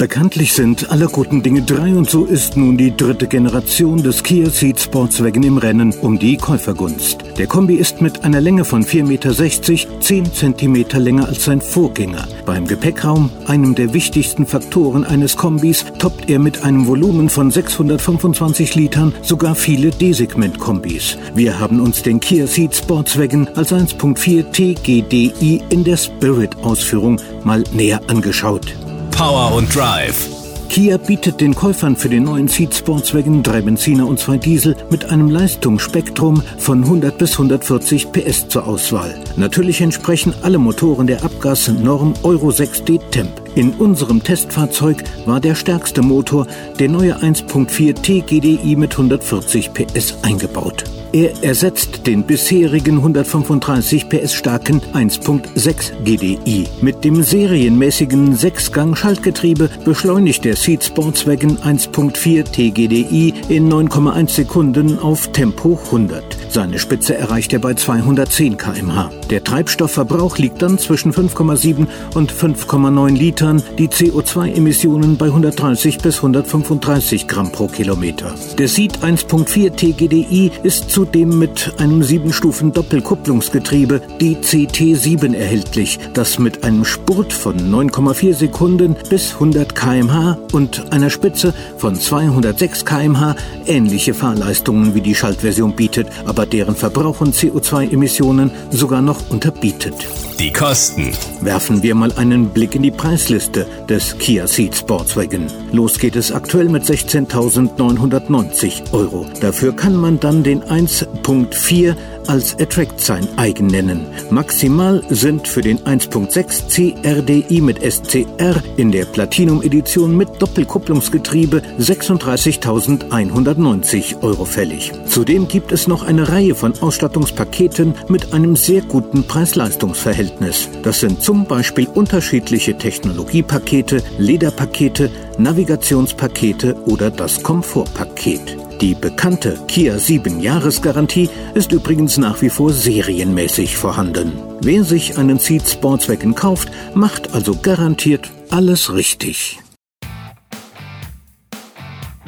Bekanntlich sind aller guten Dinge drei und so ist nun die dritte Generation des Kia Ceed Sportswagen im Rennen um die Käufergunst. Der Kombi ist mit einer Länge von 4,60 Meter 10 Zentimeter länger als sein Vorgänger. Beim Gepäckraum, einem der wichtigsten Faktoren eines Kombis, toppt er mit einem Volumen von 625 Litern sogar viele D-Segment-Kombis. Wir haben uns den Kia Ceed Sportswagen als 1.4 TGDI in der Spirit-Ausführung mal näher angeschaut. Power und Drive. Kia bietet den Käufern für den neuen Ceed Sportswagen drei Benziner und zwei Diesel mit einem Leistungsspektrum von 100 bis 140 PS zur Auswahl. Natürlich entsprechen alle Motoren der Abgasnorm Euro 6D Temp. In unserem Testfahrzeug war der stärkste Motor der neue 1.4 T GDI mit 140 PS eingebaut. Er ersetzt den bisherigen 135 PS starken 1.6 GDI. Mit dem serienmäßigen 6-Gang-Schaltgetriebe beschleunigt der Seat Sportswagen 1.4 TGDI in 9,1 Sekunden auf Tempo 100. Seine Spitze erreicht er bei 210 km/h. Der Treibstoffverbrauch liegt dann zwischen 5,7 und 5,9 Litern, die CO2-Emissionen bei 130 bis 135 Gramm pro Kilometer. Der Seat 1.4 TGDI ist zudem mit einem 7-Stufen Doppelkupplungsgetriebe DCT7 erhältlich, das mit einem Spurt von 9,4 Sekunden bis 100 km/h und einer Spitze von 206 km/h ähnliche Fahrleistungen wie die Schaltversion bietet, aber deren Verbrauch und CO2-Emissionen sogar noch unterbietet. Die Kosten. Werfen wir mal einen Blick in die Preisliste des Kia Ceed Sportswagen. Los geht es aktuell mit 16.990 Euro. Dafür kann man dann den 1.4 als Attract sein eigen nennen. Maximal sind für den 1.6 CRDI mit SCR in der Platinum Edition mit Doppelkupplungsgetriebe 36.190 Euro fällig. Zudem gibt es noch eine Reihe von Ausstattungspaketen mit einem sehr guten Preis-Leistungs-Verhältnis. Das sind zum Beispiel unterschiedliche Technologiepakete, Lederpakete, Navigationspakete oder das Komfortpaket. Die bekannte Kia 7 Jahresgarantie ist übrigens nach wie vor serienmäßig vorhanden. Wer sich einen Seat Sportswagen kauft, macht also garantiert alles richtig.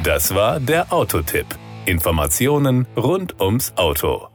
Das war der Autotipp. Informationen rund ums Auto.